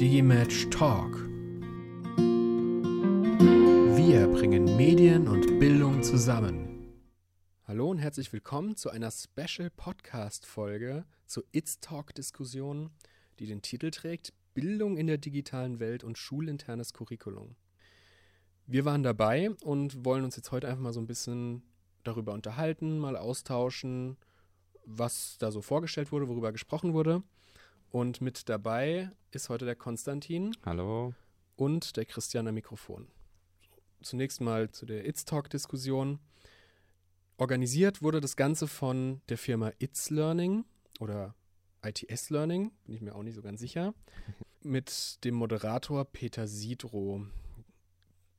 Digimatch Talk. Wir bringen Medien und Bildung zusammen. Hallo und herzlich willkommen zu einer Special Podcast Folge zur It's Talk Diskussion, die den Titel trägt Bildung in der digitalen Welt und schulinternes Curriculum. Wir waren dabei und wollen uns jetzt heute einfach mal so ein bisschen darüber unterhalten, mal austauschen, was da so vorgestellt wurde, worüber gesprochen wurde. Und mit dabei ist heute der Konstantin. Hallo. Und der Christian am Mikrofon. Zunächst mal zu der It's Talk-Diskussion. Organisiert wurde das Ganze von der Firma It's Learning oder ITS Learning, bin ich mir auch nicht so ganz sicher, mit dem Moderator Peter Sidro.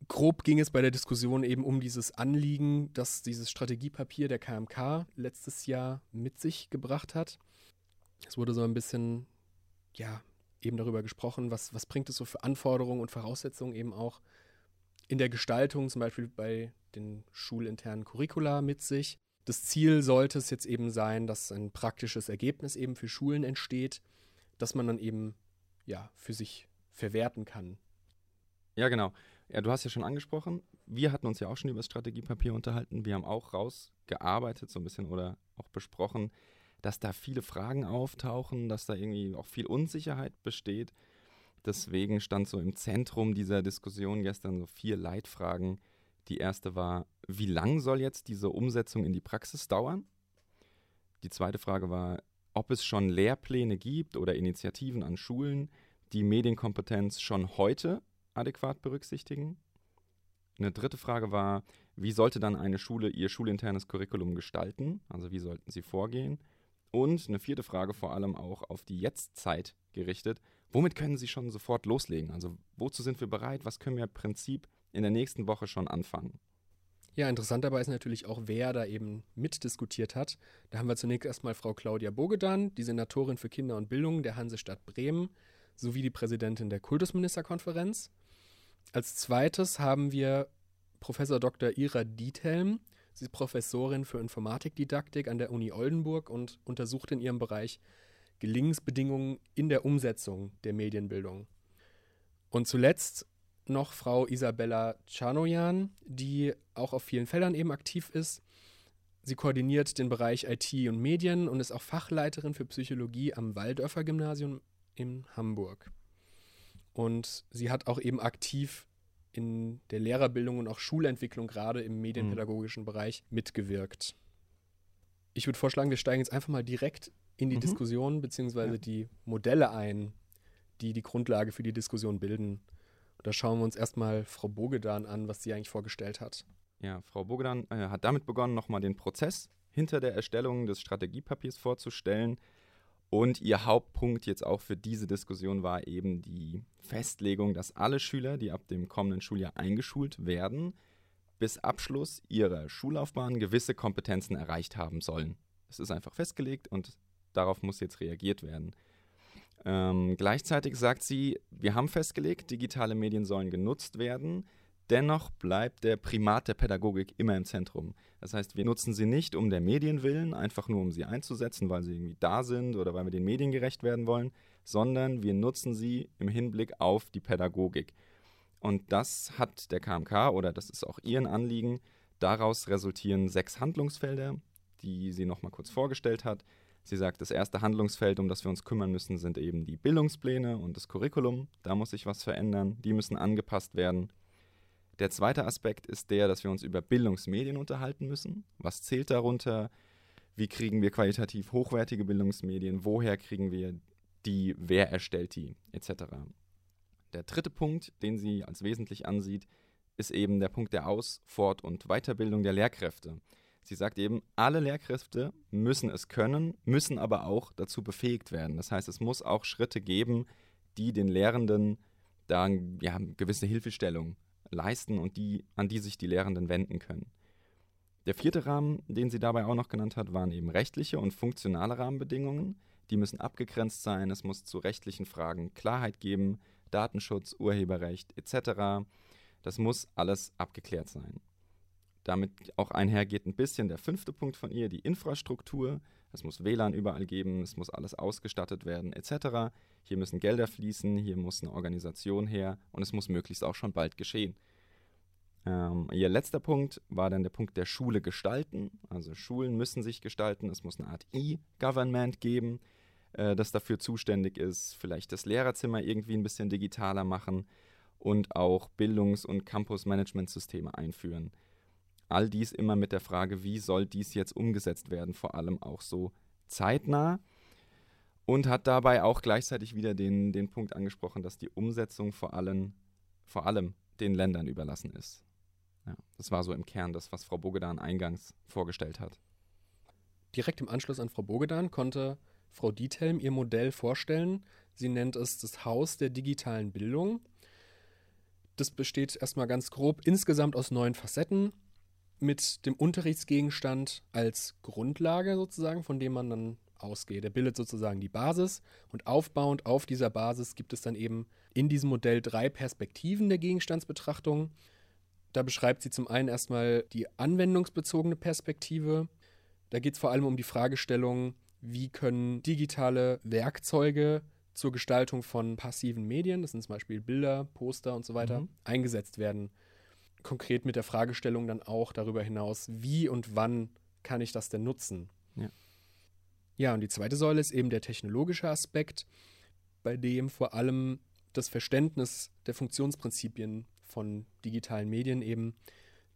Grob ging es bei der Diskussion eben um dieses Anliegen, das dieses Strategiepapier der KMK letztes Jahr mit sich gebracht hat. Es wurde so ein bisschen, ja, eben darüber gesprochen, was, was bringt es so für Anforderungen und Voraussetzungen eben auch in der Gestaltung, zum Beispiel bei den schulinternen Curricula mit sich. Das Ziel sollte es jetzt eben sein, dass ein praktisches Ergebnis eben für Schulen entsteht, das man dann eben ja für sich verwerten kann. Ja, genau. Ja, du hast ja schon angesprochen, wir hatten uns ja auch schon über das Strategiepapier unterhalten. Wir haben auch rausgearbeitet so ein bisschen oder auch besprochen, dass da viele Fragen auftauchen, dass da irgendwie auch viel Unsicherheit besteht. Deswegen stand so im Zentrum dieser Diskussion gestern so vier Leitfragen. Die erste war, wie lang soll jetzt diese Umsetzung in die Praxis dauern? Die zweite Frage war, ob es schon Lehrpläne gibt oder Initiativen an Schulen, die Medienkompetenz schon heute adäquat berücksichtigen. Eine dritte Frage war, wie sollte dann eine Schule ihr schulinternes Curriculum gestalten? Also wie sollten sie vorgehen? Und eine vierte Frage vor allem auch auf die Jetztzeit gerichtet. Womit können Sie schon sofort loslegen? Also wozu sind wir bereit? Was können wir im Prinzip in der nächsten Woche schon anfangen? Ja, interessant dabei ist natürlich auch, wer da eben mitdiskutiert hat. Da haben wir zunächst erstmal Frau Claudia Bogedan, die Senatorin für Kinder und Bildung der Hansestadt Bremen, sowie die Präsidentin der Kultusministerkonferenz. Als zweites haben wir Professor Dr. Ira Diethelm. Sie ist Professorin für Informatikdidaktik an der Uni Oldenburg und untersucht in ihrem Bereich Gelingensbedingungen in der Umsetzung der Medienbildung. Und zuletzt noch Frau Isabella Czarnojan, die auch auf vielen Feldern eben aktiv ist. Sie koordiniert den Bereich IT und Medien und ist auch Fachleiterin für Psychologie am Waldörfer Gymnasium in Hamburg. Und sie hat auch eben aktiv in der Lehrerbildung und auch Schulentwicklung gerade im medienpädagogischen mhm. Bereich mitgewirkt. Ich würde vorschlagen, wir steigen jetzt einfach mal direkt in die mhm. Diskussion bzw. Ja. die Modelle ein, die die Grundlage für die Diskussion bilden. Und da schauen wir uns erstmal Frau Bogedan an, was sie eigentlich vorgestellt hat. Ja, Frau Bogedan äh, hat damit begonnen, nochmal den Prozess hinter der Erstellung des Strategiepapiers vorzustellen, und ihr Hauptpunkt jetzt auch für diese Diskussion war eben die Festlegung, dass alle Schüler, die ab dem kommenden Schuljahr eingeschult werden, bis Abschluss ihrer Schullaufbahn gewisse Kompetenzen erreicht haben sollen. Das ist einfach festgelegt und darauf muss jetzt reagiert werden. Ähm, gleichzeitig sagt sie, wir haben festgelegt, digitale Medien sollen genutzt werden, Dennoch bleibt der Primat der Pädagogik immer im Zentrum. Das heißt, wir nutzen sie nicht um der Medien willen, einfach nur um sie einzusetzen, weil sie irgendwie da sind oder weil wir den Medien gerecht werden wollen, sondern wir nutzen sie im Hinblick auf die Pädagogik. Und das hat der KMK oder das ist auch Ihren Anliegen. Daraus resultieren sechs Handlungsfelder, die sie nochmal kurz vorgestellt hat. Sie sagt, das erste Handlungsfeld, um das wir uns kümmern müssen, sind eben die Bildungspläne und das Curriculum. Da muss sich was verändern. Die müssen angepasst werden. Der zweite Aspekt ist der, dass wir uns über Bildungsmedien unterhalten müssen. Was zählt darunter? Wie kriegen wir qualitativ hochwertige Bildungsmedien? Woher kriegen wir die? Wer erstellt die? Etc. Der dritte Punkt, den sie als wesentlich ansieht, ist eben der Punkt der Aus-, Fort- und Weiterbildung der Lehrkräfte. Sie sagt eben, alle Lehrkräfte müssen es können, müssen aber auch dazu befähigt werden. Das heißt, es muss auch Schritte geben, die den Lehrenden da ja, gewisse Hilfestellung leisten und die, an die sich die Lehrenden wenden können. Der vierte Rahmen, den sie dabei auch noch genannt hat, waren eben rechtliche und funktionale Rahmenbedingungen. Die müssen abgegrenzt sein, es muss zu rechtlichen Fragen Klarheit geben, Datenschutz, Urheberrecht etc. Das muss alles abgeklärt sein. Damit auch einhergeht ein bisschen der fünfte Punkt von ihr, die Infrastruktur. Es muss WLAN überall geben, es muss alles ausgestattet werden, etc. Hier müssen Gelder fließen, hier muss eine Organisation her und es muss möglichst auch schon bald geschehen. Ähm, ihr letzter Punkt war dann der Punkt der Schule gestalten. Also Schulen müssen sich gestalten, es muss eine Art E-Government geben, äh, das dafür zuständig ist, vielleicht das Lehrerzimmer irgendwie ein bisschen digitaler machen und auch Bildungs- und Campus-Management-Systeme einführen. All dies immer mit der Frage, wie soll dies jetzt umgesetzt werden, vor allem auch so zeitnah. Und hat dabei auch gleichzeitig wieder den, den Punkt angesprochen, dass die Umsetzung vor allem, vor allem den Ländern überlassen ist. Ja, das war so im Kern das, was Frau Bogedan eingangs vorgestellt hat. Direkt im Anschluss an Frau Bogedan konnte Frau Diethelm ihr Modell vorstellen. Sie nennt es das Haus der digitalen Bildung. Das besteht erstmal ganz grob insgesamt aus neun Facetten mit dem Unterrichtsgegenstand als Grundlage sozusagen, von dem man dann ausgeht. Der bildet sozusagen die Basis und aufbauend auf dieser Basis gibt es dann eben in diesem Modell drei Perspektiven der Gegenstandsbetrachtung. Da beschreibt sie zum einen erstmal die anwendungsbezogene Perspektive. Da geht es vor allem um die Fragestellung, wie können digitale Werkzeuge zur Gestaltung von passiven Medien, das sind zum Beispiel Bilder, Poster und so weiter, mhm. eingesetzt werden konkret mit der Fragestellung dann auch darüber hinaus, wie und wann kann ich das denn nutzen? Ja. Ja, und die zweite Säule ist eben der technologische Aspekt, bei dem vor allem das Verständnis der Funktionsprinzipien von digitalen Medien eben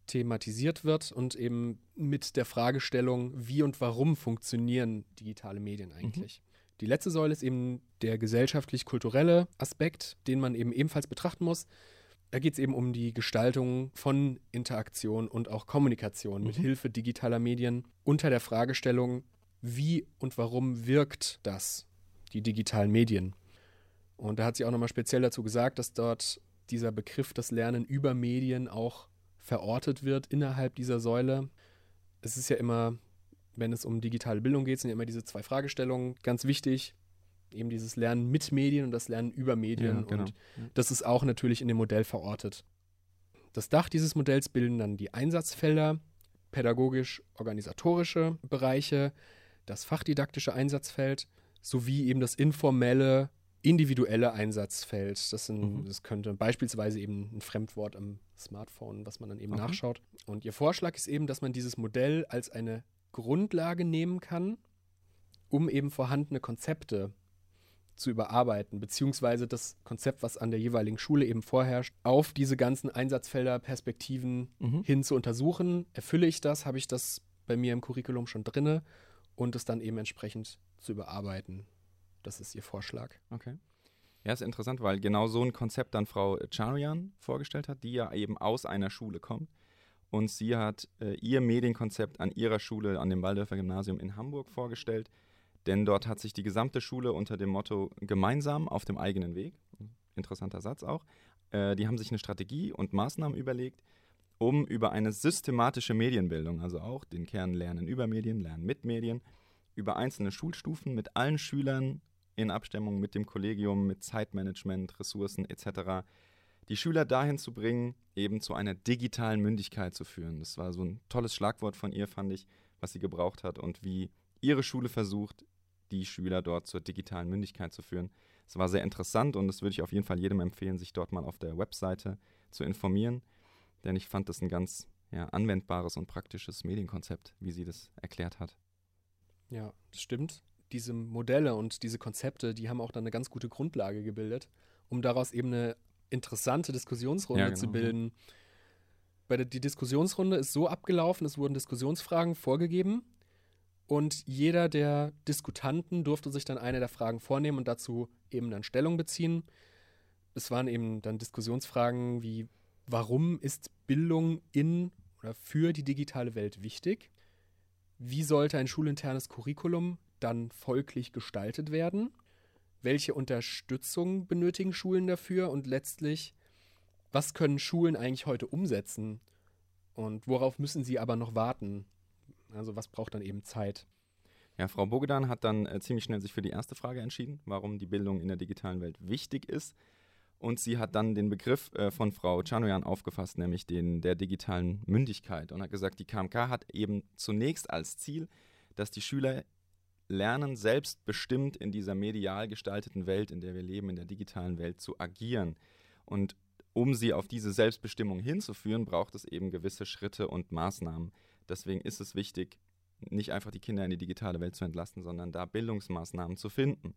thematisiert wird und eben mit der Fragestellung, wie und warum funktionieren digitale Medien eigentlich. Mhm. Die letzte Säule ist eben der gesellschaftlich-kulturelle Aspekt, den man eben ebenfalls betrachten muss. Da geht es eben um die Gestaltung von Interaktion und auch Kommunikation mhm. mit Hilfe digitaler Medien unter der Fragestellung, wie und warum wirkt das, die digitalen Medien. Und da hat sie auch nochmal speziell dazu gesagt, dass dort dieser Begriff das Lernen über Medien auch verortet wird innerhalb dieser Säule. Es ist ja immer, wenn es um digitale Bildung geht, sind ja immer diese zwei Fragestellungen ganz wichtig eben dieses Lernen mit Medien und das Lernen über Medien. Ja, genau. Und das ist auch natürlich in dem Modell verortet. Das Dach dieses Modells bilden dann die Einsatzfelder, pädagogisch-organisatorische Bereiche, das fachdidaktische Einsatzfeld sowie eben das informelle, individuelle Einsatzfeld. Das, sind, mhm. das könnte beispielsweise eben ein Fremdwort am Smartphone, was man dann eben okay. nachschaut. Und ihr Vorschlag ist eben, dass man dieses Modell als eine Grundlage nehmen kann, um eben vorhandene Konzepte zu überarbeiten, beziehungsweise das Konzept, was an der jeweiligen Schule eben vorherrscht, auf diese ganzen Einsatzfelder, Perspektiven mhm. hin zu untersuchen. Erfülle ich das? Habe ich das bei mir im Curriculum schon drinne? Und es dann eben entsprechend zu überarbeiten. Das ist ihr Vorschlag. Okay. Ja, ist interessant, weil genau so ein Konzept dann Frau Charian vorgestellt hat, die ja eben aus einer Schule kommt. Und sie hat äh, ihr Medienkonzept an ihrer Schule, an dem Waldorfer Gymnasium in Hamburg vorgestellt denn dort hat sich die gesamte Schule unter dem Motto gemeinsam auf dem eigenen Weg, interessanter Satz auch, äh, die haben sich eine Strategie und Maßnahmen überlegt, um über eine systematische Medienbildung, also auch den Kern Lernen über Medien, Lernen mit Medien, über einzelne Schulstufen mit allen Schülern in Abstimmung mit dem Kollegium, mit Zeitmanagement, Ressourcen etc., die Schüler dahin zu bringen, eben zu einer digitalen Mündigkeit zu führen. Das war so ein tolles Schlagwort von ihr, fand ich, was sie gebraucht hat und wie ihre Schule versucht, die Schüler dort zur digitalen Mündigkeit zu führen. Es war sehr interessant und das würde ich auf jeden Fall jedem empfehlen, sich dort mal auf der Webseite zu informieren, denn ich fand das ein ganz ja, anwendbares und praktisches Medienkonzept, wie sie das erklärt hat. Ja, das stimmt. Diese Modelle und diese Konzepte, die haben auch dann eine ganz gute Grundlage gebildet, um daraus eben eine interessante Diskussionsrunde ja, genau, zu bilden. Bei der, die Diskussionsrunde ist so abgelaufen, es wurden Diskussionsfragen vorgegeben und jeder der Diskutanten durfte sich dann eine der Fragen vornehmen und dazu eben dann Stellung beziehen. Es waren eben dann Diskussionsfragen wie, warum ist Bildung in oder für die digitale Welt wichtig? Wie sollte ein schulinternes Curriculum dann folglich gestaltet werden? Welche Unterstützung benötigen Schulen dafür? Und letztlich, was können Schulen eigentlich heute umsetzen? Und worauf müssen sie aber noch warten? Also was braucht dann eben Zeit? Ja, Frau Bogedan hat dann äh, ziemlich schnell sich für die erste Frage entschieden, warum die Bildung in der digitalen Welt wichtig ist. Und sie hat dann den Begriff äh, von Frau Chanoyan aufgefasst, nämlich den der digitalen Mündigkeit und hat gesagt, die KMK hat eben zunächst als Ziel, dass die Schüler lernen, selbstbestimmt in dieser medial gestalteten Welt, in der wir leben, in der digitalen Welt zu agieren. Und um sie auf diese Selbstbestimmung hinzuführen, braucht es eben gewisse Schritte und Maßnahmen. Deswegen ist es wichtig, nicht einfach die Kinder in die digitale Welt zu entlassen, sondern da Bildungsmaßnahmen zu finden.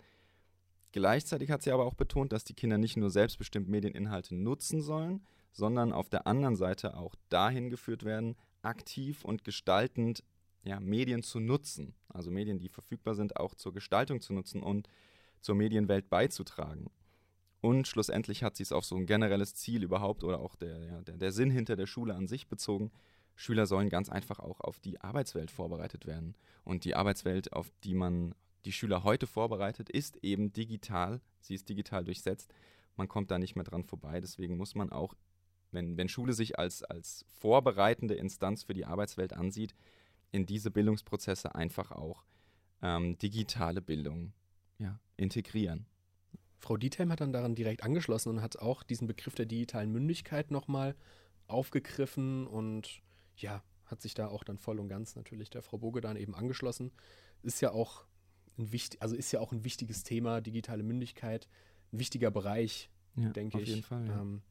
Gleichzeitig hat sie aber auch betont, dass die Kinder nicht nur selbstbestimmt Medieninhalte nutzen sollen, sondern auf der anderen Seite auch dahin geführt werden, aktiv und gestaltend ja, Medien zu nutzen, also Medien, die verfügbar sind, auch zur Gestaltung zu nutzen und zur Medienwelt beizutragen. Und schlussendlich hat sie es auf so ein generelles Ziel überhaupt oder auch der, ja, der, der Sinn hinter der Schule an sich bezogen. Schüler sollen ganz einfach auch auf die Arbeitswelt vorbereitet werden. Und die Arbeitswelt, auf die man die Schüler heute vorbereitet, ist eben digital. Sie ist digital durchsetzt. Man kommt da nicht mehr dran vorbei. Deswegen muss man auch, wenn, wenn Schule sich als, als vorbereitende Instanz für die Arbeitswelt ansieht, in diese Bildungsprozesse einfach auch ähm, digitale Bildung ja, integrieren. Frau Diethelm hat dann daran direkt angeschlossen und hat auch diesen Begriff der digitalen Mündigkeit nochmal aufgegriffen und ja, hat sich da auch dann voll und ganz natürlich der Frau Boge dann eben angeschlossen. Ist ja auch ein wichtig, also ist ja auch ein wichtiges Thema, digitale Mündigkeit, ein wichtiger Bereich, ja, denke ich. Auf jeden Fall. Ja. Ähm,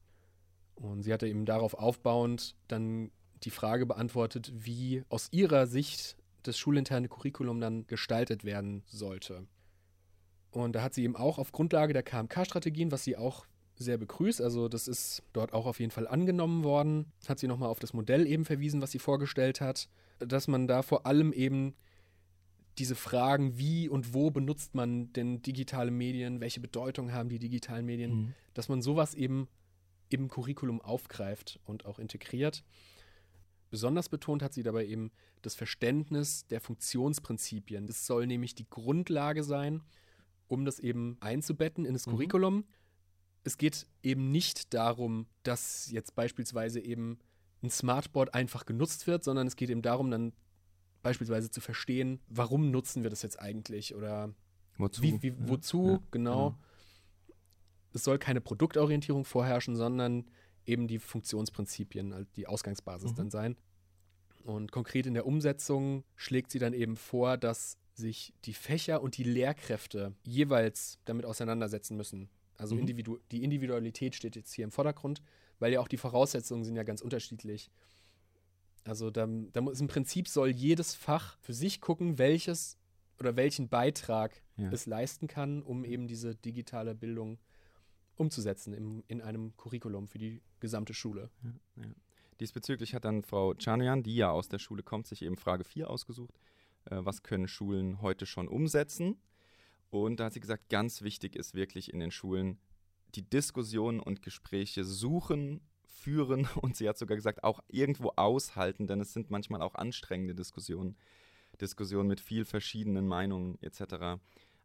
und sie hatte eben darauf aufbauend dann die Frage beantwortet, wie aus ihrer Sicht das schulinterne Curriculum dann gestaltet werden sollte. Und da hat sie eben auch auf Grundlage der KMK-Strategien, was sie auch sehr begrüßt, also das ist dort auch auf jeden Fall angenommen worden, hat sie nochmal auf das Modell eben verwiesen, was sie vorgestellt hat, dass man da vor allem eben diese Fragen, wie und wo benutzt man denn digitale Medien, welche Bedeutung haben die digitalen Medien, mhm. dass man sowas eben im Curriculum aufgreift und auch integriert. Besonders betont hat sie dabei eben das Verständnis der Funktionsprinzipien. Das soll nämlich die Grundlage sein, um das eben einzubetten in das mhm. Curriculum. Es geht eben nicht darum, dass jetzt beispielsweise eben ein Smartboard einfach genutzt wird, sondern es geht eben darum, dann beispielsweise zu verstehen, warum nutzen wir das jetzt eigentlich oder wozu, wie, wie, wozu ja, genau. genau. Es soll keine Produktorientierung vorherrschen, sondern eben die Funktionsprinzipien, die Ausgangsbasis mhm. dann sein. Und konkret in der Umsetzung schlägt sie dann eben vor, dass sich die Fächer und die Lehrkräfte jeweils damit auseinandersetzen müssen. Also mhm. Individu die Individualität steht jetzt hier im Vordergrund, weil ja auch die Voraussetzungen sind ja ganz unterschiedlich. Also da, da muss im Prinzip soll jedes Fach für sich gucken, welches oder welchen Beitrag ja. es leisten kann, um eben diese digitale Bildung umzusetzen im, in einem Curriculum für die gesamte Schule. Ja, ja. Diesbezüglich hat dann Frau Czanian, die ja aus der Schule kommt, sich eben Frage 4 ausgesucht. Äh, was können Schulen heute schon umsetzen? Und da hat sie gesagt, ganz wichtig ist wirklich in den Schulen die Diskussionen und Gespräche suchen, führen und sie hat sogar gesagt, auch irgendwo aushalten, denn es sind manchmal auch anstrengende Diskussionen. Diskussionen mit viel verschiedenen Meinungen etc.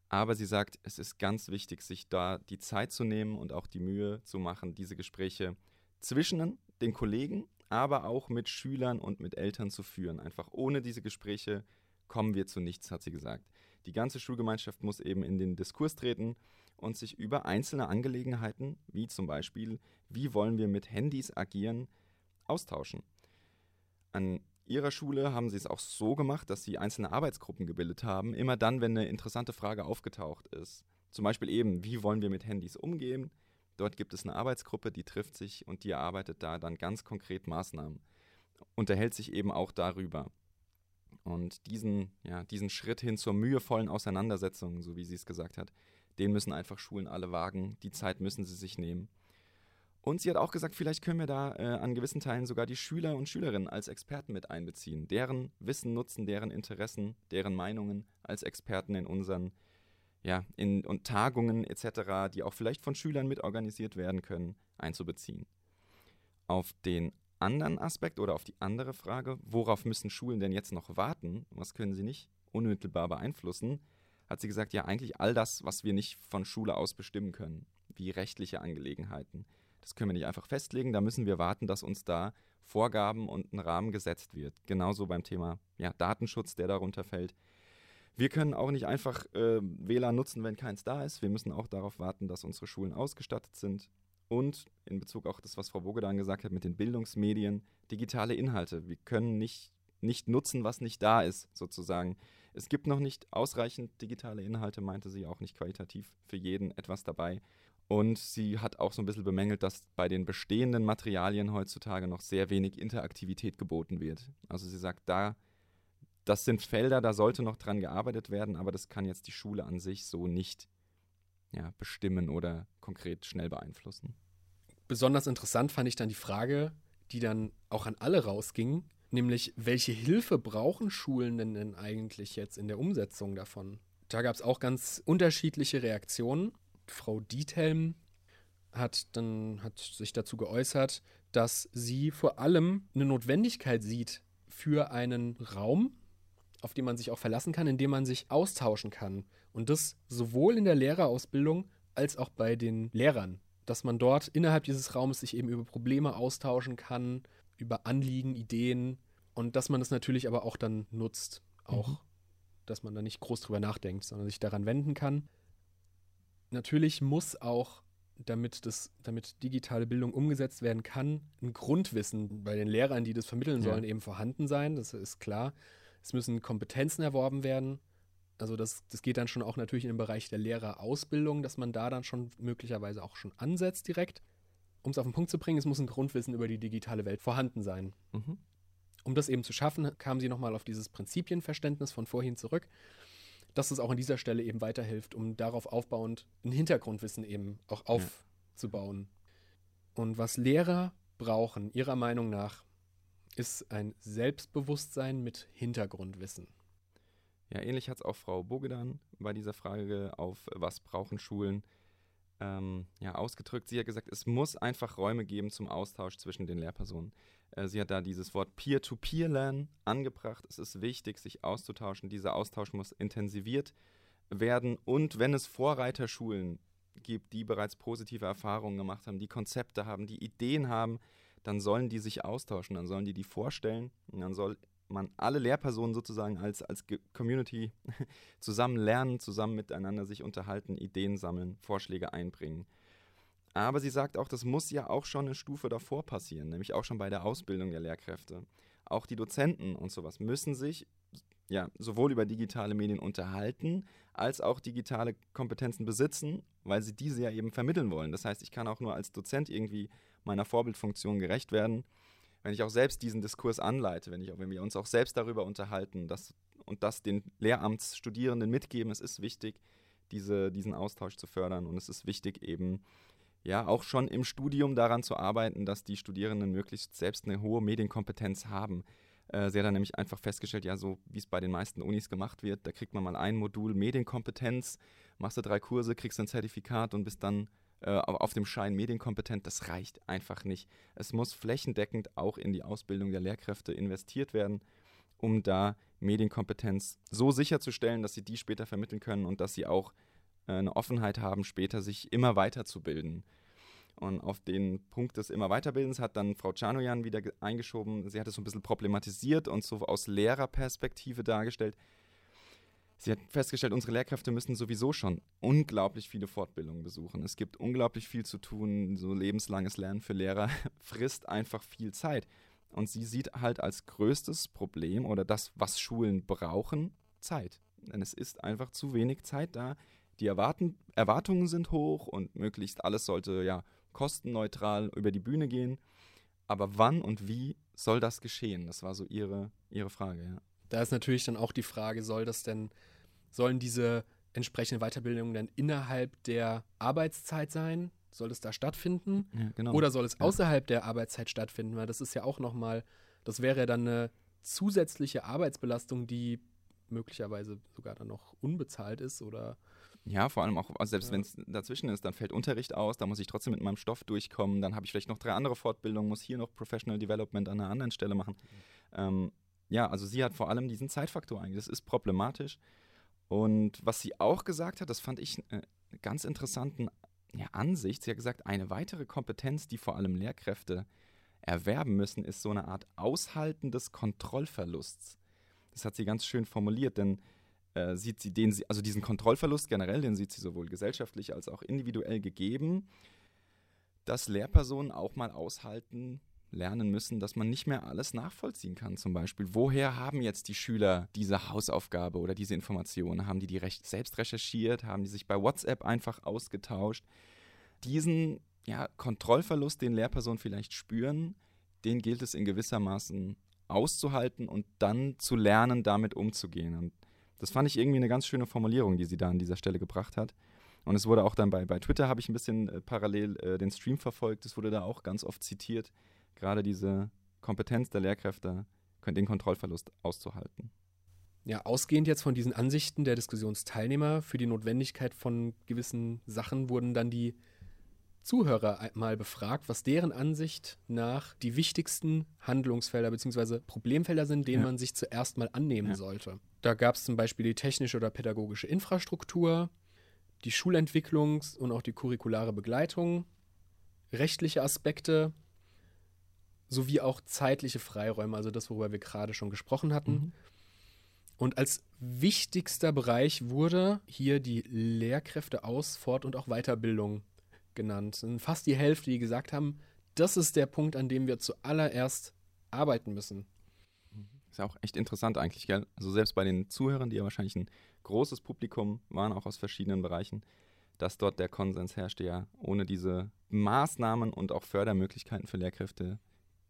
Aber sie sagt, es ist ganz wichtig, sich da die Zeit zu nehmen und auch die Mühe zu machen, diese Gespräche zwischen den Kollegen, aber auch mit Schülern und mit Eltern zu führen. Einfach ohne diese Gespräche kommen wir zu nichts, hat sie gesagt. Die ganze Schulgemeinschaft muss eben in den Diskurs treten und sich über einzelne Angelegenheiten, wie zum Beispiel, wie wollen wir mit Handys agieren, austauschen. An ihrer Schule haben sie es auch so gemacht, dass sie einzelne Arbeitsgruppen gebildet haben, immer dann, wenn eine interessante Frage aufgetaucht ist. Zum Beispiel eben, wie wollen wir mit Handys umgehen? Dort gibt es eine Arbeitsgruppe, die trifft sich und die erarbeitet da dann ganz konkret Maßnahmen. Unterhält sich eben auch darüber. Und diesen, ja, diesen Schritt hin zur mühevollen Auseinandersetzung, so wie sie es gesagt hat, den müssen einfach Schulen alle wagen. Die Zeit müssen sie sich nehmen. Und sie hat auch gesagt, vielleicht können wir da äh, an gewissen Teilen sogar die Schüler und Schülerinnen als Experten mit einbeziehen. Deren Wissen nutzen, deren Interessen, deren Meinungen als Experten in unseren ja, in, und Tagungen etc., die auch vielleicht von Schülern mitorganisiert werden können, einzubeziehen. Auf den anderen Aspekt oder auf die andere Frage, worauf müssen Schulen denn jetzt noch warten, was können sie nicht unmittelbar beeinflussen, hat sie gesagt, ja eigentlich all das, was wir nicht von Schule aus bestimmen können, wie rechtliche Angelegenheiten. Das können wir nicht einfach festlegen, da müssen wir warten, dass uns da Vorgaben und ein Rahmen gesetzt wird. Genauso beim Thema ja, Datenschutz, der darunter fällt. Wir können auch nicht einfach äh, WLAN nutzen, wenn keins da ist. Wir müssen auch darauf warten, dass unsere Schulen ausgestattet sind. Und in Bezug auch das, was Frau Bogedan gesagt hat mit den Bildungsmedien, digitale Inhalte. Wir können nicht, nicht nutzen, was nicht da ist, sozusagen. Es gibt noch nicht ausreichend digitale Inhalte, meinte sie, auch nicht qualitativ für jeden etwas dabei. Und sie hat auch so ein bisschen bemängelt, dass bei den bestehenden Materialien heutzutage noch sehr wenig Interaktivität geboten wird. Also sie sagt, da, das sind Felder, da sollte noch dran gearbeitet werden, aber das kann jetzt die Schule an sich so nicht ja, bestimmen oder konkret schnell beeinflussen. Besonders interessant fand ich dann die Frage, die dann auch an alle rausging, nämlich welche Hilfe brauchen Schulen denn, eigentlich jetzt in der Umsetzung davon? Da gab es auch ganz unterschiedliche Reaktionen. Frau Diethelm hat dann hat sich dazu geäußert, dass sie vor allem eine Notwendigkeit sieht für einen Raum, auf den man sich auch verlassen kann, in dem man sich austauschen kann. Und das sowohl in der Lehrerausbildung als auch bei den Lehrern. Dass man dort innerhalb dieses Raumes sich eben über Probleme austauschen kann, über Anliegen, Ideen und dass man das natürlich aber auch dann nutzt. Auch, mhm. dass man da nicht groß drüber nachdenkt, sondern sich daran wenden kann. Natürlich muss auch damit, das, damit digitale Bildung umgesetzt werden kann, ein Grundwissen bei den Lehrern, die das vermitteln sollen, ja. eben vorhanden sein. Das ist klar. Es müssen Kompetenzen erworben werden. Also das, das geht dann schon auch natürlich in den Bereich der Lehrerausbildung, dass man da dann schon möglicherweise auch schon ansetzt direkt. Um es auf den Punkt zu bringen, es muss ein Grundwissen über die digitale Welt vorhanden sein. Mhm. Um das eben zu schaffen, kam sie nochmal auf dieses Prinzipienverständnis von vorhin zurück, dass es auch an dieser Stelle eben weiterhilft, um darauf aufbauend ein Hintergrundwissen eben auch aufzubauen. Ja. Und was Lehrer brauchen, ihrer Meinung nach, ist ein Selbstbewusstsein mit Hintergrundwissen. Ja, ähnlich hat es auch Frau Bogedan bei dieser Frage auf was brauchen Schulen ähm, ja, ausgedrückt. Sie hat gesagt, es muss einfach Räume geben zum Austausch zwischen den Lehrpersonen. Äh, sie hat da dieses Wort Peer-to-Peer-Lernen angebracht. Es ist wichtig, sich auszutauschen. Dieser Austausch muss intensiviert werden. Und wenn es Vorreiterschulen gibt, die bereits positive Erfahrungen gemacht haben, die Konzepte haben, die Ideen haben, dann sollen die sich austauschen, dann sollen die die vorstellen und dann soll man alle Lehrpersonen sozusagen als, als Community zusammen lernen, zusammen miteinander sich unterhalten, Ideen sammeln, Vorschläge einbringen. Aber sie sagt auch, das muss ja auch schon eine Stufe davor passieren, nämlich auch schon bei der Ausbildung der Lehrkräfte. Auch die Dozenten und sowas müssen sich ja sowohl über digitale Medien unterhalten, als auch digitale Kompetenzen besitzen, weil sie diese ja eben vermitteln wollen. Das heißt, ich kann auch nur als Dozent irgendwie meiner Vorbildfunktion gerecht werden, wenn ich auch selbst diesen Diskurs anleite, wenn, ich, wenn wir uns auch selbst darüber unterhalten dass, und das den Lehramtsstudierenden mitgeben, es ist wichtig, diese, diesen Austausch zu fördern und es ist wichtig eben, ja, auch schon im Studium daran zu arbeiten, dass die Studierenden möglichst selbst eine hohe Medienkompetenz haben. Äh, sie hat dann nämlich einfach festgestellt, ja, so wie es bei den meisten Unis gemacht wird, da kriegt man mal ein Modul Medienkompetenz, machst du drei Kurse, kriegst ein Zertifikat und bist dann auf dem Schein medienkompetent, das reicht einfach nicht. Es muss flächendeckend auch in die Ausbildung der Lehrkräfte investiert werden, um da Medienkompetenz so sicherzustellen, dass sie die später vermitteln können und dass sie auch äh, eine Offenheit haben, später sich immer weiterzubilden. Und auf den Punkt des immer Weiterbildens hat dann Frau Czanoyan wieder eingeschoben. Sie hat es so ein bisschen problematisiert und so aus Lehrerperspektive dargestellt. Sie hat festgestellt, unsere Lehrkräfte müssen sowieso schon unglaublich viele Fortbildungen besuchen. Es gibt unglaublich viel zu tun. So lebenslanges Lernen für Lehrer frisst einfach viel Zeit. Und sie sieht halt als größtes Problem oder das, was Schulen brauchen, Zeit. Denn es ist einfach zu wenig Zeit da. Die Erwarten, Erwartungen sind hoch und möglichst alles sollte ja kostenneutral über die Bühne gehen. Aber wann und wie soll das geschehen? Das war so ihre, ihre Frage, ja. Da ist natürlich dann auch die Frage, soll das denn, sollen diese entsprechenden Weiterbildungen dann innerhalb der Arbeitszeit sein? Soll es da stattfinden? Ja, genau. Oder soll es außerhalb der Arbeitszeit stattfinden? Weil das ist ja auch nochmal, das wäre ja dann eine zusätzliche Arbeitsbelastung, die möglicherweise sogar dann noch unbezahlt ist oder ja, vor allem auch, also selbst ja. wenn es dazwischen ist, dann fällt Unterricht aus, da muss ich trotzdem mit meinem Stoff durchkommen, dann habe ich vielleicht noch drei andere Fortbildungen, muss hier noch Professional Development an einer anderen Stelle machen. Mhm. Ähm, ja, also sie hat vor allem diesen Zeitfaktor eigentlich. Das ist problematisch. Und was sie auch gesagt hat, das fand ich eine ganz interessanten ja, Ansicht. Sie hat gesagt, eine weitere Kompetenz, die vor allem Lehrkräfte erwerben müssen, ist so eine Art Aushalten des Kontrollverlusts. Das hat sie ganz schön formuliert, denn äh, sieht sie den, also diesen Kontrollverlust generell, den sieht sie sowohl gesellschaftlich als auch individuell gegeben dass Lehrpersonen auch mal aushalten, lernen müssen, dass man nicht mehr alles nachvollziehen kann. Zum Beispiel, woher haben jetzt die Schüler diese Hausaufgabe oder diese Informationen? Haben die die recht selbst recherchiert? Haben die sich bei WhatsApp einfach ausgetauscht? Diesen ja, Kontrollverlust, den Lehrpersonen vielleicht spüren, den gilt es in gewisser Maßen auszuhalten und dann zu lernen, damit umzugehen. Und das fand ich irgendwie eine ganz schöne Formulierung, die sie da an dieser Stelle gebracht hat. Und es wurde auch dann bei, bei Twitter, habe ich ein bisschen äh, parallel äh, den Stream verfolgt, es wurde da auch ganz oft zitiert, gerade diese Kompetenz der Lehrkräfte, den Kontrollverlust auszuhalten. Ja, ausgehend jetzt von diesen Ansichten der Diskussionsteilnehmer für die Notwendigkeit von gewissen Sachen wurden dann die Zuhörer mal befragt, was deren Ansicht nach die wichtigsten Handlungsfelder bzw. Problemfelder sind, denen ja. man sich zuerst mal annehmen ja. sollte. Da gab es zum Beispiel die technische oder pädagogische Infrastruktur, die Schulentwicklung und auch die curriculare Begleitung, rechtliche Aspekte, sowie auch zeitliche Freiräume, also das, worüber wir gerade schon gesprochen hatten. Mhm. Und als wichtigster Bereich wurde hier die Lehrkräfte aus Fort- und auch Weiterbildung genannt. Und fast die Hälfte, die gesagt haben, das ist der Punkt, an dem wir zuallererst arbeiten müssen. Ist ja auch echt interessant eigentlich, gell? Also selbst bei den Zuhörern, die ja wahrscheinlich ein großes Publikum waren, auch aus verschiedenen Bereichen, dass dort der Konsens herrschte, ja, ohne diese Maßnahmen und auch Fördermöglichkeiten für Lehrkräfte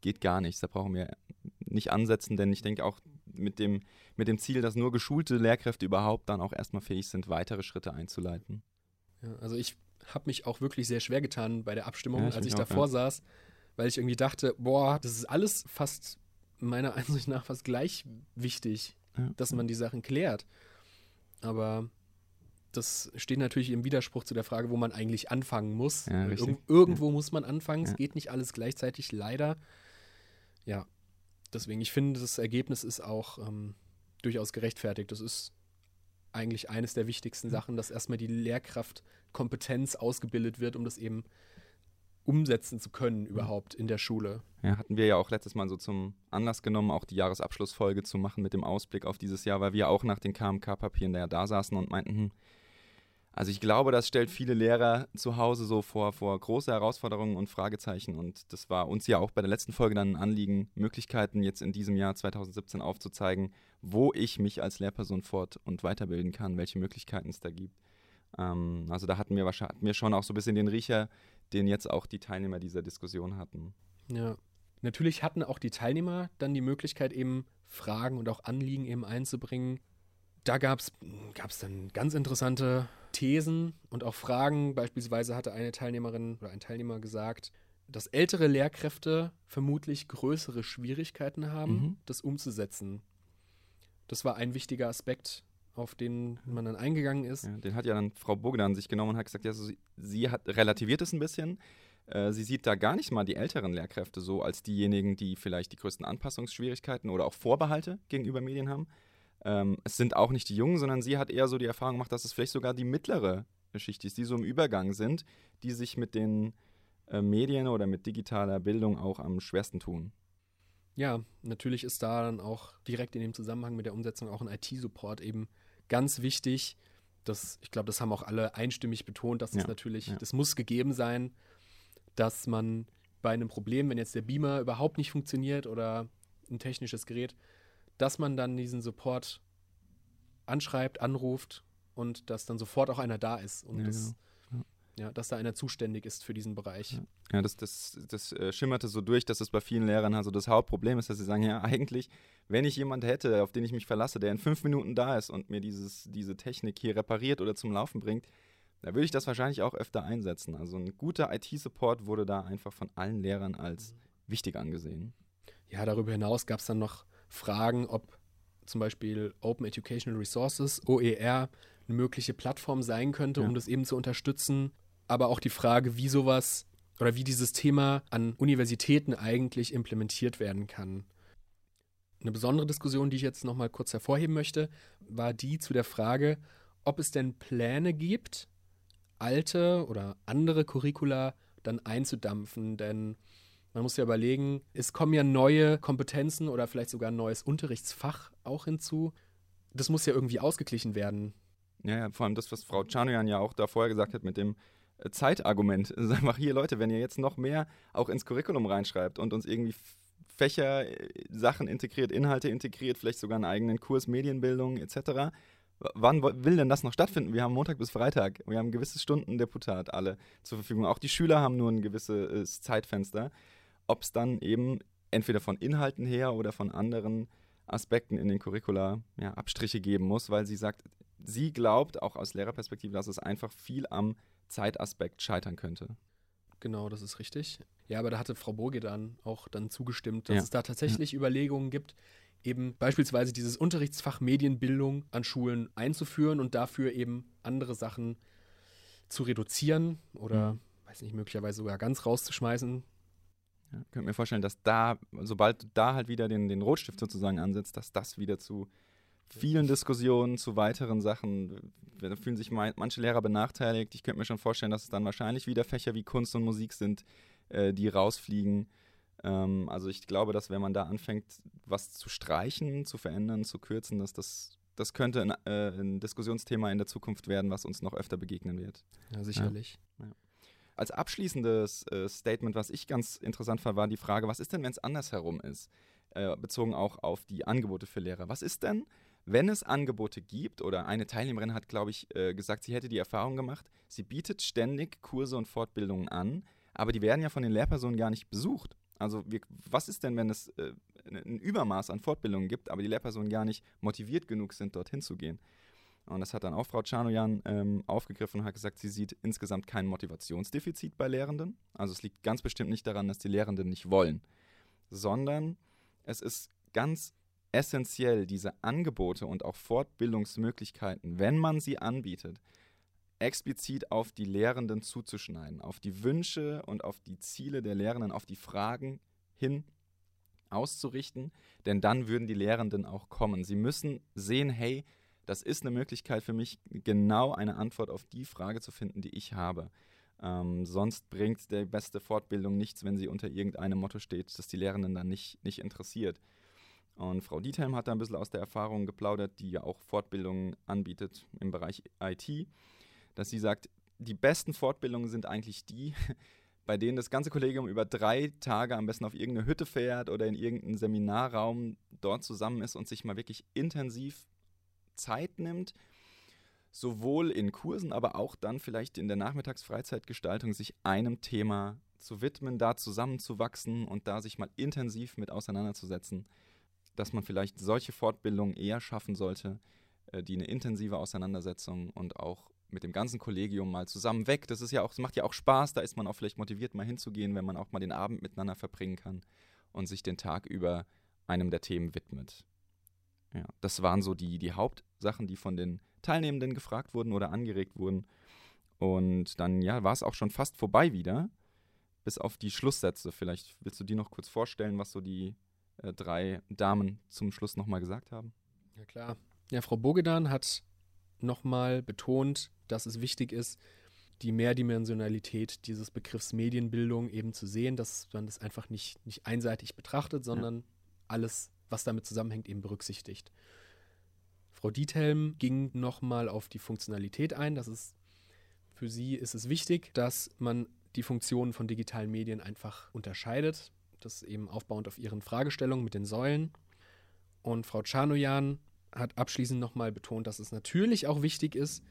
geht gar nichts. Da brauchen wir nicht ansetzen, denn ich denke auch mit dem, mit dem Ziel, dass nur geschulte Lehrkräfte überhaupt dann auch erstmal fähig sind, weitere Schritte einzuleiten. Ja, also ich habe mich auch wirklich sehr schwer getan bei der Abstimmung, ja, als ich auch, davor ja. saß, weil ich irgendwie dachte, boah, das ist alles fast meiner Ansicht nach fast gleich wichtig, dass man die Sachen klärt. Aber das steht natürlich im Widerspruch zu der Frage, wo man eigentlich anfangen muss. Ja, Irg irgendwo muss man anfangen. Es geht nicht alles gleichzeitig, leider ja, deswegen, ich finde, das Ergebnis ist auch ähm, durchaus gerechtfertigt. Das ist eigentlich eines der wichtigsten Sachen, dass erstmal die Lehrkraftkompetenz ausgebildet wird, um das eben umsetzen zu können überhaupt in der Schule. Ja, hatten wir ja auch letztes Mal so zum Anlass genommen, auch die Jahresabschlussfolge zu machen mit dem Ausblick auf dieses Jahr, weil wir auch nach den KMK-Papieren da ja da saßen und meinten, hm, also ich glaube, das stellt viele Lehrer zu Hause so vor, vor große Herausforderungen und Fragezeichen. Und das war uns ja auch bei der letzten Folge dann ein Anliegen, Möglichkeiten jetzt in diesem Jahr 2017 aufzuzeigen, wo ich mich als Lehrperson fort- und weiterbilden kann, welche Möglichkeiten es da gibt. Ähm, also da hatten wir, hatten wir schon auch so ein bisschen den Riecher, den jetzt auch die Teilnehmer dieser Diskussion hatten. Ja, natürlich hatten auch die Teilnehmer dann die Möglichkeit, eben Fragen und auch Anliegen eben einzubringen. Da gab es dann ganz interessante Thesen und auch Fragen. Beispielsweise hatte eine Teilnehmerin oder ein Teilnehmer gesagt, dass ältere Lehrkräfte vermutlich größere Schwierigkeiten haben, mhm. das umzusetzen. Das war ein wichtiger Aspekt, auf den man dann eingegangen ist. Ja, den hat ja dann Frau Bogdan sich genommen und hat gesagt, ja, so, sie, sie, hat relativiert es ein bisschen. Äh, sie sieht da gar nicht mal die älteren Lehrkräfte so als diejenigen, die vielleicht die größten Anpassungsschwierigkeiten oder auch Vorbehalte gegenüber Medien haben, ähm, es sind auch nicht die Jungen, sondern sie hat eher so die Erfahrung gemacht, dass es vielleicht sogar die mittlere Schicht ist, die so im Übergang sind, die sich mit den äh, Medien oder mit digitaler Bildung auch am schwersten tun. Ja, natürlich ist da dann auch direkt in dem Zusammenhang mit der Umsetzung auch ein IT-Support eben ganz wichtig. Das, ich glaube, das haben auch alle einstimmig betont, dass es ja, natürlich, ja. das muss gegeben sein, dass man bei einem Problem, wenn jetzt der Beamer überhaupt nicht funktioniert oder ein technisches Gerät, dass man dann diesen Support anschreibt, anruft und dass dann sofort auch einer da ist und ja, das, genau. ja. dass da einer zuständig ist für diesen Bereich. Ja, ja das, das, das äh, schimmerte so durch, dass es bei vielen Lehrern also das Hauptproblem ist, dass sie sagen, ja eigentlich, wenn ich jemanden hätte, auf den ich mich verlasse, der in fünf Minuten da ist und mir dieses, diese Technik hier repariert oder zum Laufen bringt, da würde ich das wahrscheinlich auch öfter einsetzen. Also ein guter IT-Support wurde da einfach von allen Lehrern als mhm. wichtig angesehen. Ja, darüber hinaus gab es dann noch fragen, ob zum Beispiel Open Educational Resources, OER, eine mögliche Plattform sein könnte, ja. um das eben zu unterstützen. Aber auch die Frage, wie sowas oder wie dieses Thema an Universitäten eigentlich implementiert werden kann. Eine besondere Diskussion, die ich jetzt nochmal kurz hervorheben möchte, war die zu der Frage, ob es denn Pläne gibt, alte oder andere Curricula dann einzudampfen. Denn man muss ja überlegen, es kommen ja neue Kompetenzen oder vielleicht sogar ein neues Unterrichtsfach auch hinzu. Das muss ja irgendwie ausgeglichen werden. Ja, ja vor allem das, was Frau Czanian ja auch da vorher gesagt hat mit dem äh, Zeitargument. Es ist einfach hier, Leute, wenn ihr jetzt noch mehr auch ins Curriculum reinschreibt und uns irgendwie Fächer, äh, Sachen integriert, Inhalte integriert, vielleicht sogar einen eigenen Kurs Medienbildung etc., wann will denn das noch stattfinden? Wir haben Montag bis Freitag. Wir haben ein gewisses Stundendeputat alle zur Verfügung. Auch die Schüler haben nur ein gewisses Zeitfenster. Ob es dann eben entweder von Inhalten her oder von anderen Aspekten in den Curricula ja, Abstriche geben muss, weil sie sagt, sie glaubt auch aus Lehrerperspektive, dass es einfach viel am Zeitaspekt scheitern könnte. Genau, das ist richtig. Ja, aber da hatte Frau Burge dann auch dann zugestimmt, dass ja. es da tatsächlich ja. Überlegungen gibt, eben beispielsweise dieses Unterrichtsfach Medienbildung an Schulen einzuführen und dafür eben andere Sachen zu reduzieren oder, mhm. weiß nicht, möglicherweise sogar ganz rauszuschmeißen. Ja, könnt mir vorstellen, dass da, sobald du da halt wieder den, den Rotstift sozusagen ansetzt, dass das wieder zu vielen Diskussionen, zu weiteren Sachen, da fühlen sich manche Lehrer benachteiligt. Ich könnte mir schon vorstellen, dass es dann wahrscheinlich wieder Fächer wie Kunst und Musik sind, äh, die rausfliegen. Ähm, also ich glaube, dass wenn man da anfängt, was zu streichen, zu verändern, zu kürzen, dass das, das könnte ein, äh, ein Diskussionsthema in der Zukunft werden, was uns noch öfter begegnen wird. Ja, sicherlich. Ja. Ja. Als abschließendes äh, Statement, was ich ganz interessant fand, war die Frage, was ist denn, wenn es andersherum ist? Äh, bezogen auch auf die Angebote für Lehrer. Was ist denn, wenn es Angebote gibt, oder eine Teilnehmerin hat, glaube ich, äh, gesagt, sie hätte die Erfahrung gemacht, sie bietet ständig Kurse und Fortbildungen an, aber die werden ja von den Lehrpersonen gar nicht besucht. Also wir, was ist denn, wenn es äh, ein Übermaß an Fortbildungen gibt, aber die Lehrpersonen gar nicht motiviert genug sind, dorthin zu gehen? Und das hat dann auch Frau Czarnojan ähm, aufgegriffen und hat gesagt, sie sieht insgesamt kein Motivationsdefizit bei Lehrenden. Also es liegt ganz bestimmt nicht daran, dass die Lehrenden nicht wollen, sondern es ist ganz essentiell, diese Angebote und auch Fortbildungsmöglichkeiten, wenn man sie anbietet, explizit auf die Lehrenden zuzuschneiden, auf die Wünsche und auf die Ziele der Lehrenden, auf die Fragen hin auszurichten, denn dann würden die Lehrenden auch kommen. Sie müssen sehen, hey, das ist eine Möglichkeit für mich, genau eine Antwort auf die Frage zu finden, die ich habe. Ähm, sonst bringt der beste Fortbildung nichts, wenn sie unter irgendeinem Motto steht, das die Lehrenden dann nicht, nicht interessiert. Und Frau Diethelm hat da ein bisschen aus der Erfahrung geplaudert, die ja auch Fortbildungen anbietet im Bereich IT dass sie sagt, die besten Fortbildungen sind eigentlich die, bei denen das ganze Kollegium über drei Tage am besten auf irgendeine Hütte fährt oder in irgendeinen Seminarraum dort zusammen ist und sich mal wirklich intensiv Zeit nimmt, sowohl in Kursen, aber auch dann vielleicht in der Nachmittagsfreizeitgestaltung sich einem Thema zu widmen, da zusammenzuwachsen und da sich mal intensiv mit auseinanderzusetzen, dass man vielleicht solche Fortbildungen eher schaffen sollte, äh, die eine intensive Auseinandersetzung und auch mit dem ganzen Kollegium mal zusammen weg. Das ist ja auch, das macht ja auch Spaß, da ist man auch vielleicht motiviert, mal hinzugehen, wenn man auch mal den Abend miteinander verbringen kann und sich den Tag über einem der Themen widmet. Ja, das waren so die, die Hauptsachen, die von den Teilnehmenden gefragt wurden oder angeregt wurden. Und dann, ja, war es auch schon fast vorbei wieder, bis auf die Schlusssätze. Vielleicht willst du die noch kurz vorstellen, was so die äh, drei Damen zum Schluss nochmal gesagt haben? Ja, klar. Ja, Frau Bogedan hat nochmal betont, dass es wichtig ist, die Mehrdimensionalität dieses Begriffs Medienbildung eben zu sehen, dass man das einfach nicht, nicht einseitig betrachtet, sondern ja. alles, was damit zusammenhängt, eben berücksichtigt. Frau Diethelm ging nochmal auf die Funktionalität ein. Das ist, für sie ist es wichtig, dass man die Funktionen von digitalen Medien einfach unterscheidet. Das eben aufbauend auf ihren Fragestellungen mit den Säulen. Und Frau Czarnojan hat abschließend nochmal betont, dass es natürlich auch wichtig ist,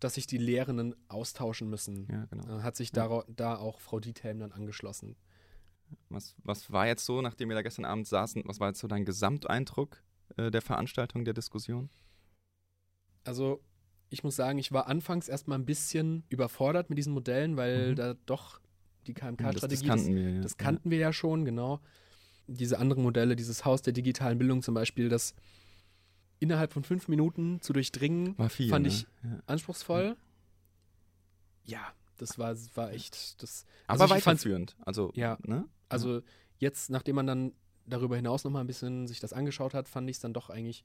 dass sich die Lehrenden austauschen müssen. Ja, genau. Hat sich ja. da, da auch Frau Diethelm dann angeschlossen. Was, was war jetzt so, nachdem wir da gestern Abend saßen, was war jetzt so dein Gesamteindruck äh, der Veranstaltung, der Diskussion? Also, ich muss sagen, ich war anfangs erstmal ein bisschen überfordert mit diesen Modellen, weil mhm. da doch die KMK-Strategie, das, das, kannten, wir, ja. das kannten wir ja schon, genau. Diese anderen Modelle, dieses Haus der digitalen Bildung zum Beispiel, das innerhalb von fünf Minuten zu durchdringen, viel, fand ne? ich ja. anspruchsvoll. Ja, das war, war echt. Das, also Aber weiterführend. Also, ja. Ne? Also, jetzt, nachdem man dann darüber hinaus nochmal ein bisschen sich das angeschaut hat, fand ich es dann doch eigentlich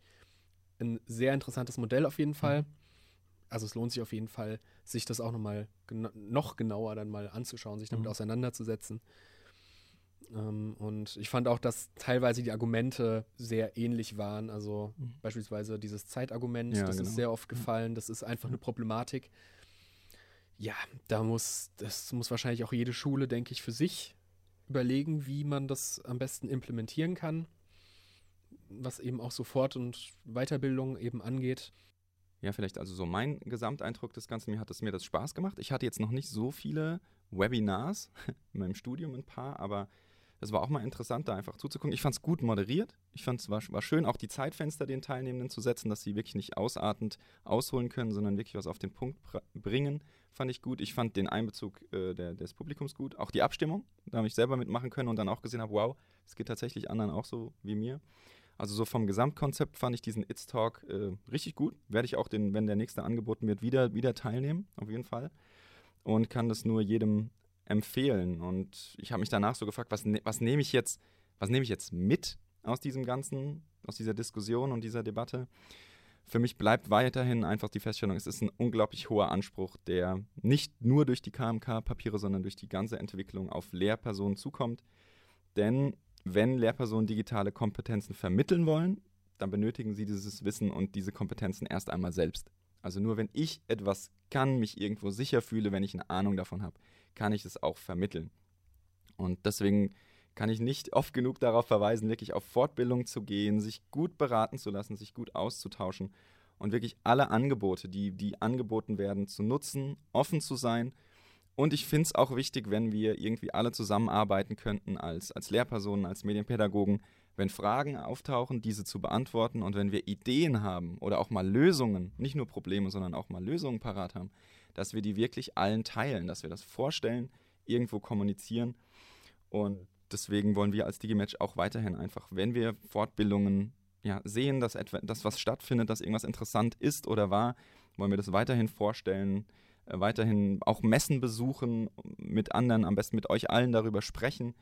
ein sehr interessantes Modell auf jeden Fall. Mhm. Also es lohnt sich auf jeden Fall, sich das auch nochmal gena noch genauer dann mal anzuschauen, sich damit mhm. auseinanderzusetzen. Ähm, und ich fand auch, dass teilweise die Argumente sehr ähnlich waren. Also mhm. beispielsweise dieses Zeitargument, ja, das genau. ist sehr oft gefallen. Das ist einfach eine Problematik. ja, da muss, das muss wahrscheinlich auch jede Schule, denke ich, für sich überlegen, wie man das am besten implementieren kann, was eben auch so Fort- und Weiterbildung eben angeht. Ja, vielleicht also so mein Gesamteindruck des Ganzen, mir hat es mir das Spaß gemacht. Ich hatte jetzt noch nicht so viele Webinars in meinem Studium ein paar, aber es war auch mal interessant, da einfach zuzugucken. Ich fand es gut moderiert. Ich fand es war, war schön, auch die Zeitfenster den Teilnehmenden zu setzen, dass sie wirklich nicht ausartend ausholen können, sondern wirklich was auf den Punkt bringen. Fand ich gut. Ich fand den Einbezug äh, der, des Publikums gut. Auch die Abstimmung, da habe ich selber mitmachen können und dann auch gesehen habe, wow, es geht tatsächlich anderen auch so wie mir. Also so vom Gesamtkonzept fand ich diesen It's Talk äh, richtig gut. Werde ich auch, den, wenn der nächste angeboten wird, wieder, wieder teilnehmen, auf jeden Fall. Und kann das nur jedem empfehlen. Und ich habe mich danach so gefragt, was, ne was nehme ich jetzt, was nehme ich jetzt mit aus diesem ganzen, aus dieser Diskussion und dieser Debatte? Für mich bleibt weiterhin einfach die Feststellung, es ist ein unglaublich hoher Anspruch, der nicht nur durch die KMK-Papiere, sondern durch die ganze Entwicklung auf Lehrpersonen zukommt. Denn wenn Lehrpersonen digitale Kompetenzen vermitteln wollen, dann benötigen sie dieses Wissen und diese Kompetenzen erst einmal selbst. Also nur wenn ich etwas kann, mich irgendwo sicher fühle, wenn ich eine Ahnung davon habe, kann ich es auch vermitteln. Und deswegen kann ich nicht oft genug darauf verweisen, wirklich auf Fortbildung zu gehen, sich gut beraten zu lassen, sich gut auszutauschen und wirklich alle Angebote, die, die angeboten werden, zu nutzen, offen zu sein. Und ich finde es auch wichtig, wenn wir irgendwie alle zusammenarbeiten könnten als, als Lehrpersonen, als Medienpädagogen, wenn Fragen auftauchen, diese zu beantworten und wenn wir Ideen haben oder auch mal Lösungen, nicht nur Probleme, sondern auch mal Lösungen parat haben, dass wir die wirklich allen teilen, dass wir das vorstellen, irgendwo kommunizieren. Und deswegen wollen wir als Digimatch auch weiterhin einfach, wenn wir Fortbildungen ja, sehen, dass etwa, dass was stattfindet, dass irgendwas interessant ist oder war, wollen wir das weiterhin vorstellen, äh, weiterhin auch Messen besuchen, mit anderen, am besten mit euch allen darüber sprechen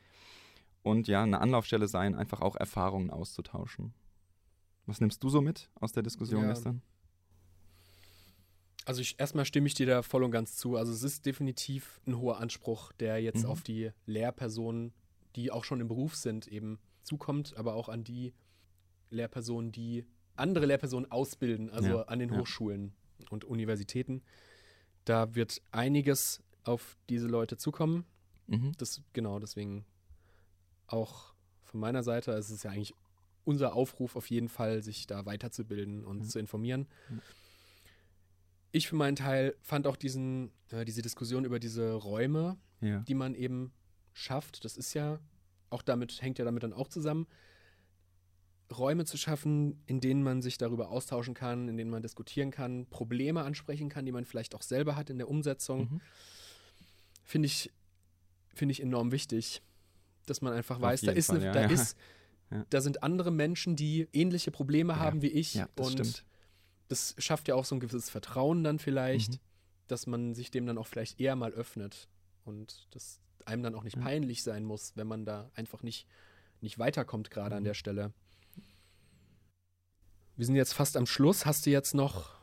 und ja, eine Anlaufstelle sein, einfach auch Erfahrungen auszutauschen. Was nimmst du so mit aus der Diskussion ja. gestern? Also ich, erstmal stimme ich dir da voll und ganz zu. Also es ist definitiv ein hoher Anspruch, der jetzt mhm. auf die Lehrpersonen, die auch schon im Beruf sind, eben zukommt, aber auch an die Lehrpersonen, die andere Lehrpersonen ausbilden, also ja. an den ja. Hochschulen und Universitäten. Da wird einiges auf diese Leute zukommen. Mhm. Das, genau, deswegen auch von meiner Seite, es ist ja eigentlich unser Aufruf auf jeden Fall, sich da weiterzubilden und mhm. zu informieren. Mhm ich für meinen Teil fand auch diesen, äh, diese Diskussion über diese Räume, ja. die man eben schafft, das ist ja auch damit, hängt ja damit dann auch zusammen, Räume zu schaffen, in denen man sich darüber austauschen kann, in denen man diskutieren kann, Probleme ansprechen kann, die man vielleicht auch selber hat in der Umsetzung, mhm. finde ich, finde ich enorm wichtig, dass man einfach Auf weiß, da ist, Fall, eine, ja, da ja. ist, da sind andere Menschen, die ähnliche Probleme haben wie ich und stimmt das schafft ja auch so ein gewisses Vertrauen dann vielleicht, mhm. dass man sich dem dann auch vielleicht eher mal öffnet und das einem dann auch nicht ja. peinlich sein muss, wenn man da einfach nicht, nicht weiterkommt, gerade mhm. an der Stelle. Wir sind jetzt fast am Schluss. Hast du jetzt noch,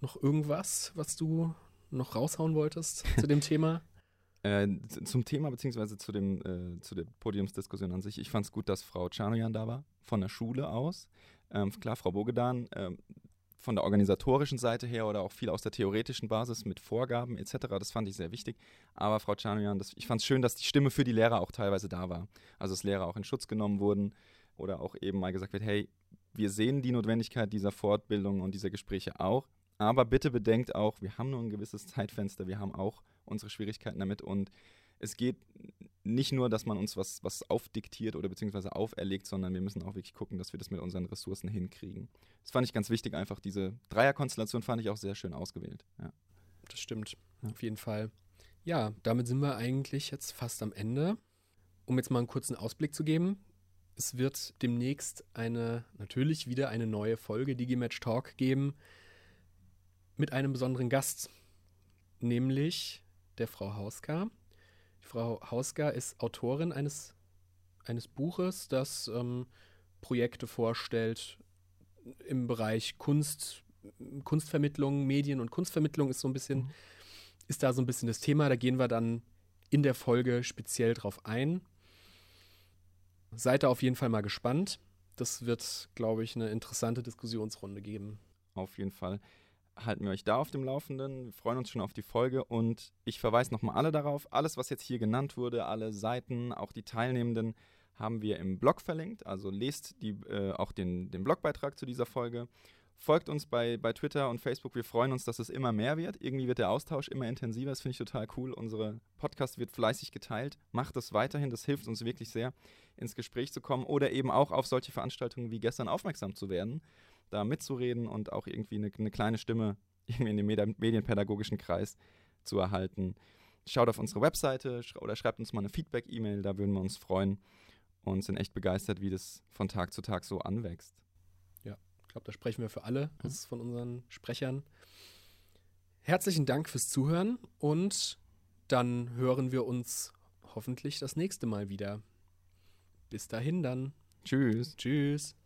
noch irgendwas, was du noch raushauen wolltest zu dem Thema? Äh, zum Thema beziehungsweise zu, dem, äh, zu der Podiumsdiskussion an sich. Ich fand es gut, dass Frau Czarnojan da war, von der Schule aus. Ähm, klar, Frau Bogedan, ähm, von der organisatorischen Seite her oder auch viel aus der theoretischen Basis mit Vorgaben etc. Das fand ich sehr wichtig. Aber Frau Czarnoyan, ich fand es schön, dass die Stimme für die Lehrer auch teilweise da war. Also dass Lehrer auch in Schutz genommen wurden oder auch eben mal gesagt wird, hey, wir sehen die Notwendigkeit dieser Fortbildung und dieser Gespräche auch. Aber bitte bedenkt auch, wir haben nur ein gewisses Zeitfenster, wir haben auch unsere Schwierigkeiten damit und es geht nicht nur, dass man uns was, was aufdiktiert oder beziehungsweise auferlegt, sondern wir müssen auch wirklich gucken, dass wir das mit unseren Ressourcen hinkriegen. Das fand ich ganz wichtig, einfach diese Dreierkonstellation fand ich auch sehr schön ausgewählt. Ja. Das stimmt, ja. auf jeden Fall. Ja, damit sind wir eigentlich jetzt fast am Ende. Um jetzt mal einen kurzen Ausblick zu geben, es wird demnächst eine, natürlich wieder eine neue Folge Digimatch Talk geben mit einem besonderen Gast, nämlich der Frau Hauska. Frau Hausger ist Autorin eines, eines Buches, das ähm, Projekte vorstellt im Bereich Kunst, Kunstvermittlung, Medien und Kunstvermittlung ist so ein bisschen, mhm. ist da so ein bisschen das Thema. Da gehen wir dann in der Folge speziell drauf ein. Seid da auf jeden Fall mal gespannt. Das wird, glaube ich, eine interessante Diskussionsrunde geben. Auf jeden Fall. Halten wir euch da auf dem Laufenden. Wir freuen uns schon auf die Folge und ich verweise nochmal alle darauf. Alles, was jetzt hier genannt wurde, alle Seiten, auch die Teilnehmenden, haben wir im Blog verlinkt. Also lest die, äh, auch den, den Blogbeitrag zu dieser Folge. Folgt uns bei, bei Twitter und Facebook. Wir freuen uns, dass es immer mehr wird. Irgendwie wird der Austausch immer intensiver. Das finde ich total cool. Unsere Podcast wird fleißig geteilt. Macht das weiterhin. Das hilft uns wirklich sehr, ins Gespräch zu kommen oder eben auch auf solche Veranstaltungen wie gestern aufmerksam zu werden, da mitzureden und auch irgendwie eine, eine kleine Stimme irgendwie in dem medienpädagogischen Kreis zu erhalten. Schaut auf unsere Webseite oder schreibt uns mal eine Feedback-E-Mail. Da würden wir uns freuen und sind echt begeistert, wie das von Tag zu Tag so anwächst. Ich glaube, da sprechen wir für alle mhm. von unseren Sprechern. Herzlichen Dank fürs Zuhören und dann hören wir uns hoffentlich das nächste Mal wieder. Bis dahin dann. Tschüss. Tschüss.